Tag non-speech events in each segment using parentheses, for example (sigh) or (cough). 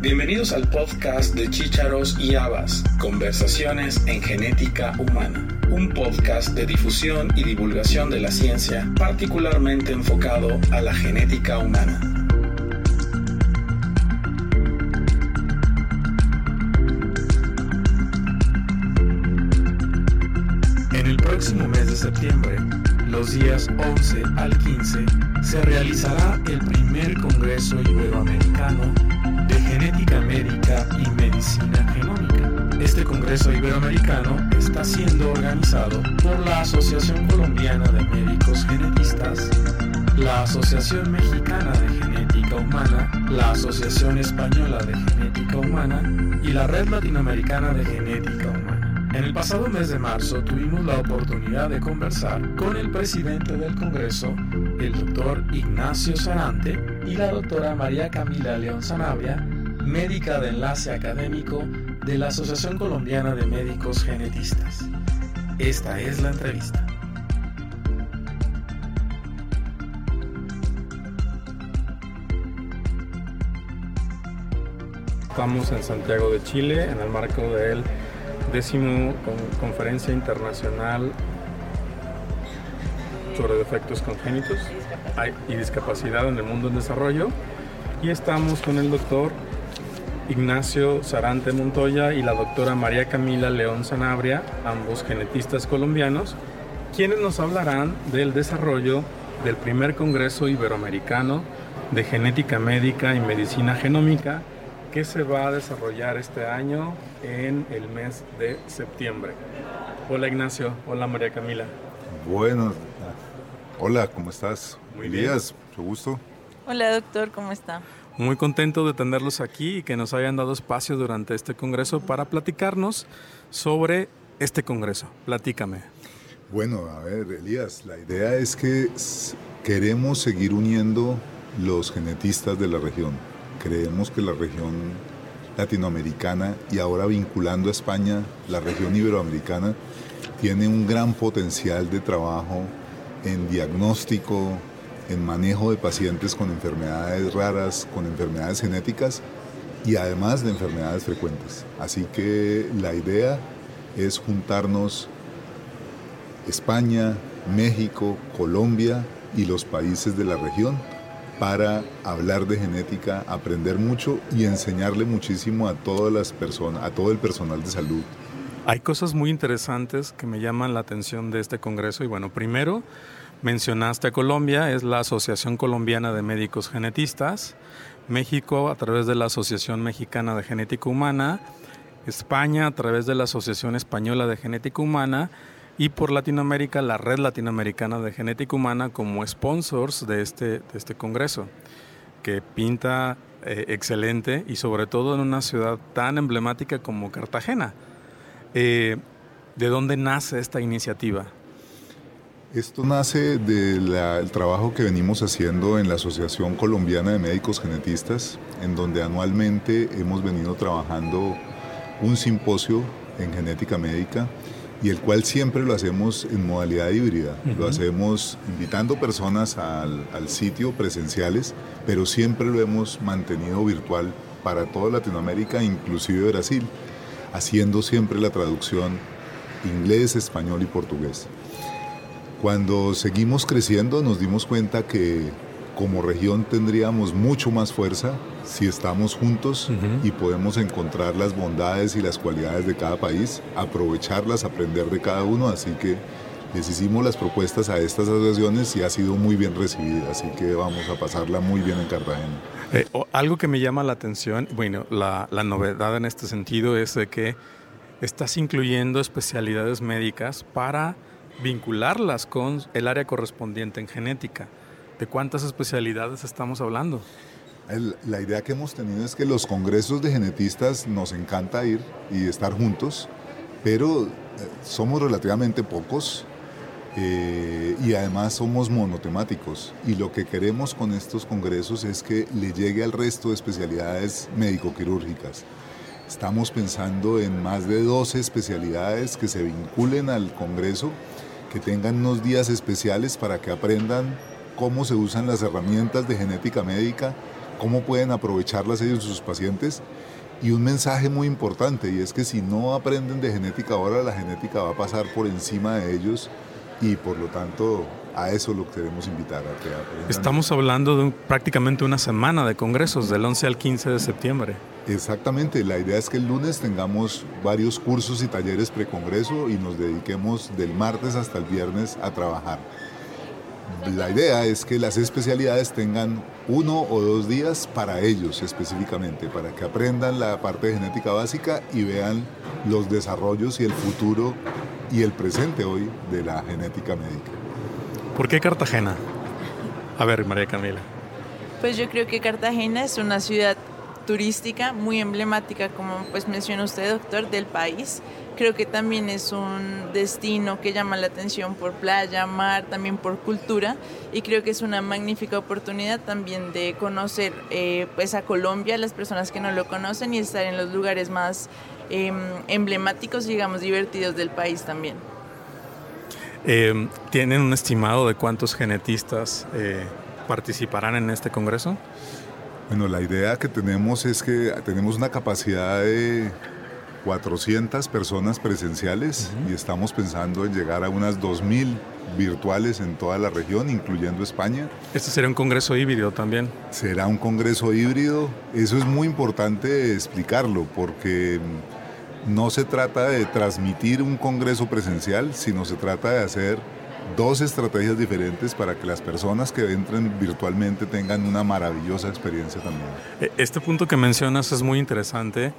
Bienvenidos al podcast de Chícharos y Habas, Conversaciones en Genética Humana, un podcast de difusión y divulgación de la ciencia particularmente enfocado a la genética humana. En el próximo mes de septiembre, los días 11 al 15, se realizará el primer Congreso Iberoamericano de Genética Médica y Medicina Genómica. Este Congreso Iberoamericano está siendo organizado por la Asociación Colombiana de Médicos Genetistas, la Asociación Mexicana de Genética Humana, la Asociación Española de Genética Humana y la Red Latinoamericana de Genética Humana. En el pasado mes de marzo tuvimos la oportunidad de conversar con el presidente del Congreso, el doctor Ignacio Sarante, y la doctora María Camila León Sanabria, médica de enlace académico de la Asociación Colombiana de Médicos Genetistas. Esta es la entrevista. Estamos en Santiago de Chile en el marco del décimo conferencia internacional sobre defectos congénitos y discapacidad en el mundo en desarrollo y estamos con el doctor Ignacio Sarante Montoya y la doctora María Camila León Sanabria, ambos genetistas colombianos, quienes nos hablarán del desarrollo del primer Congreso Iberoamericano de Genética Médica y Medicina Genómica que se va a desarrollar este año en el mes de septiembre. Hola Ignacio, hola María Camila. Bueno, hola, ¿cómo estás? Muy bien. Días, mucho gusto. Hola doctor, ¿cómo está? Muy contento de tenerlos aquí y que nos hayan dado espacio durante este congreso para platicarnos sobre este congreso. Platícame. Bueno, a ver, Elías, la idea es que queremos seguir uniendo los genetistas de la región Creemos que la región latinoamericana y ahora vinculando a España, la región iberoamericana, tiene un gran potencial de trabajo en diagnóstico, en manejo de pacientes con enfermedades raras, con enfermedades genéticas y además de enfermedades frecuentes. Así que la idea es juntarnos España, México, Colombia y los países de la región para hablar de genética, aprender mucho y enseñarle muchísimo a todas las personas, a todo el personal de salud. Hay cosas muy interesantes que me llaman la atención de este congreso. Y bueno, primero mencionaste a Colombia, es la Asociación Colombiana de Médicos Genetistas, México a través de la Asociación Mexicana de Genética Humana, España a través de la Asociación Española de Genética Humana. Y por Latinoamérica la Red Latinoamericana de Genética Humana como sponsors de este, este congreso, que pinta eh, excelente y sobre todo en una ciudad tan emblemática como Cartagena. Eh, ¿De dónde nace esta iniciativa? Esto nace del trabajo que venimos haciendo en la Asociación Colombiana de Médicos Genetistas, en donde anualmente hemos venido trabajando un simposio en genética médica y el cual siempre lo hacemos en modalidad híbrida. Lo hacemos invitando personas al, al, sitio presenciales, pero siempre lo hemos mantenido virtual para toda Latinoamérica, inclusive Brasil, haciendo siempre la traducción inglés, español y portugués. Cuando seguimos creciendo nos dimos cuenta que como región tendríamos mucho más fuerza si estamos juntos y podemos encontrar las bondades y las cualidades de cada país, aprovecharlas, aprender de cada uno, así que les hicimos las propuestas a estas asociaciones y ha sido muy bien recibida, así que vamos a pasarla muy bien en Cartagena. Eh, algo que me llama la atención, bueno, la, la novedad en este sentido es de que estás incluyendo especialidades médicas para vincularlas con el área correspondiente en genética. ¿De cuántas especialidades estamos hablando? la idea que hemos tenido es que los congresos de genetistas nos encanta ir y estar juntos, pero eh, somos relativamente pocos eh, y además somos monotemáticos. Y lo que queremos con estos congresos es que le llegue al resto de especialidades médico-quirúrgicas. Estamos pensando en más de 12 especialidades que se vinculen al congreso, que tengan unos días especiales para que aprendan cómo se usan las herramientas de genética médica cómo pueden aprovecharlas ellos y sus pacientes. Y un mensaje muy importante, y es que si no aprenden de genética ahora, la genética va a pasar por encima de ellos y por lo tanto a eso lo queremos invitar a que. Estamos hablando de prácticamente una semana de congresos, del 11 al 15 de septiembre. Exactamente, la idea es que el lunes tengamos varios cursos y talleres precongreso y nos dediquemos del martes hasta el viernes a trabajar. La idea es que las especialidades tengan uno o dos días para ellos específicamente, para que aprendan la parte de genética básica y vean los desarrollos y el futuro y el presente hoy de la genética médica. ¿Por qué Cartagena? A ver, María Camila. Pues yo creo que Cartagena es una ciudad turística muy emblemática, como pues menciona usted, doctor, del país. Creo que también es un destino que llama la atención por playa, mar, también por cultura y creo que es una magnífica oportunidad también de conocer eh, pues a Colombia, las personas que no lo conocen y estar en los lugares más eh, emblemáticos, digamos, divertidos del país también. Eh, ¿Tienen un estimado de cuántos genetistas eh, participarán en este congreso? Bueno, la idea que tenemos es que tenemos una capacidad de 400 personas presenciales y estamos pensando en llegar a unas 2.000 virtuales en toda la región, incluyendo España. Este será un congreso híbrido también. Será un congreso híbrido. Eso es muy importante explicarlo porque no se trata de transmitir un congreso presencial, sino se trata de hacer dos estrategias diferentes para que las personas que entren virtualmente tengan una maravillosa experiencia también. E, este punto que mencionas es muy interesante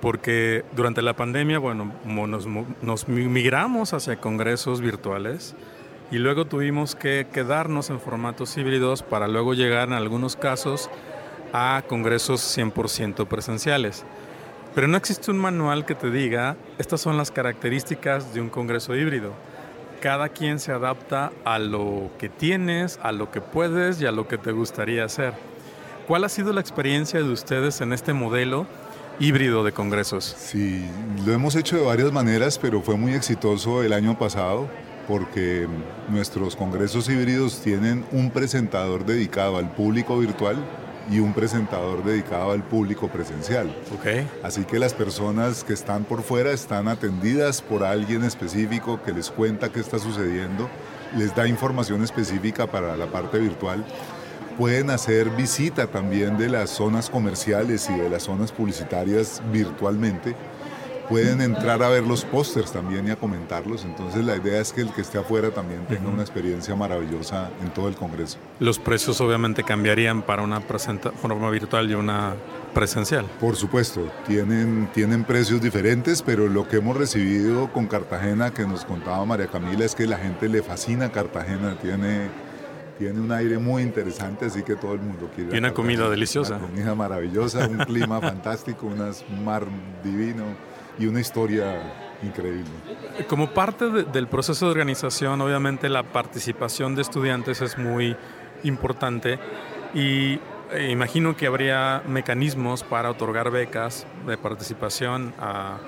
porque durante la pandemia, bueno, nos, nos migramos hacia congresos virtuales y luego tuvimos que quedarnos en formatos híbridos para luego llegar en algunos casos a congresos 100% presenciales. Pero no existe un manual que te diga, estas son las características de un congreso híbrido. Cada quien se adapta a lo que tienes, a lo que puedes y a lo que te gustaría hacer. ¿Cuál ha sido la experiencia de ustedes en este modelo híbrido de congresos? Sí, lo hemos hecho de varias maneras, pero fue muy exitoso el año pasado porque nuestros congresos híbridos tienen un presentador dedicado al público virtual y un presentador dedicado al público presencial. Okay. Así que las personas que están por fuera están atendidas por alguien específico que les cuenta qué está sucediendo, les da información específica para la parte virtual. Pueden hacer visita también de las zonas comerciales y de las zonas publicitarias virtualmente pueden entrar a ver los pósters también y a comentarlos. Entonces la idea es que el que esté afuera también tenga una experiencia maravillosa en todo el Congreso. Los precios obviamente cambiarían para una forma virtual y una presencial. Por supuesto, tienen, tienen precios diferentes, pero lo que hemos recibido con Cartagena, que nos contaba María Camila, es que la gente le fascina Cartagena, tiene tiene un aire muy interesante, así que todo el mundo quiere. Y una comida deliciosa. Una comida maravillosa, un clima (laughs) fantástico, un mar divino y una historia increíble. Como parte del proceso de organización, obviamente la participación de estudiantes es muy importante y eh, imagino que habría mecanismos para otorgar becas de participación a,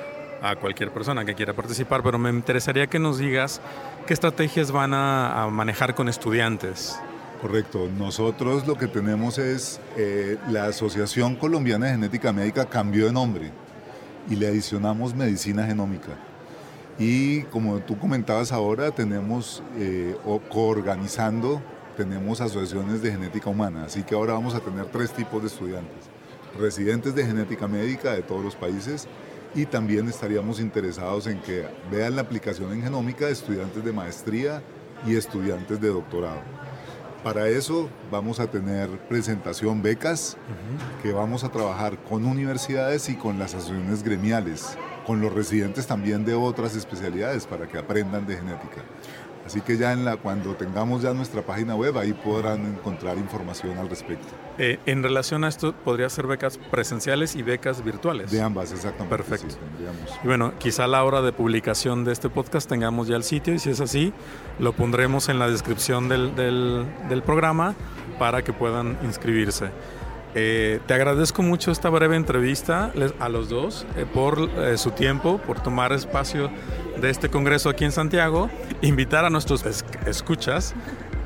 a, cualquier persona que quiera participar, pero me interesaría que nos digas qué estrategias van a, manejar con estudiantes. Correcto. Nosotros lo que tenemos es eh, la Asociación Colombiana de Genética Médica cambió de nombre y le adicionamos medicina genómica. Y como tú comentabas ahora, tenemos eh, coorganizando, tenemos asociaciones de genética humana, así que ahora vamos a tener tres tipos de estudiantes. Residentes de genética médica de todos los países y también estaríamos interesados en que vean la aplicación en genómica de estudiantes de maestría y estudiantes de doctorado. Para eso vamos a tener presentación becas, que vamos a trabajar con universidades y con las asociaciones gremiales, con los residentes también de otras especialidades para que aprendan de genética. Así que ya en la, cuando tengamos ya nuestra página web, ahí podrán encontrar información al respecto. Eh, en relación a esto, podría ser becas presenciales y becas virtuales. De ambas, exactamente. Perfecto. y bueno, quizá a la hora de publicación de este podcast tengamos ya el sitio y si es así, lo pondremos en la descripción del, del, del programa para que puedan inscribirse. Eh, te agradezco mucho esta breve entrevista a los dos eh, por eh, su tiempo, por tomar espacio de este congreso aquí en Santiago. Invitar a nuestros escuchas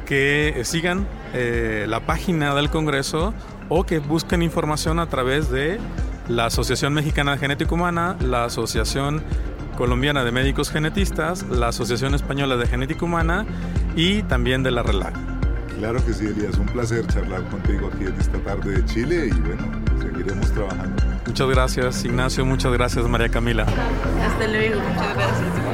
que sigan la página del congreso o que busquen información a través de la Asociación Mexicana de Genética Humana, la Asociación Colombiana de Médicos Genetistas, la Asociación Española de Genética Humana y también de la RELAC. Claro que sí, Elías, un placer charlar contigo aquí en esta tarde de Chile y bueno, seguiremos trabajando. Muchas gracias, Ignacio, muchas gracias, María Camila. Hasta luego, muchas gracias.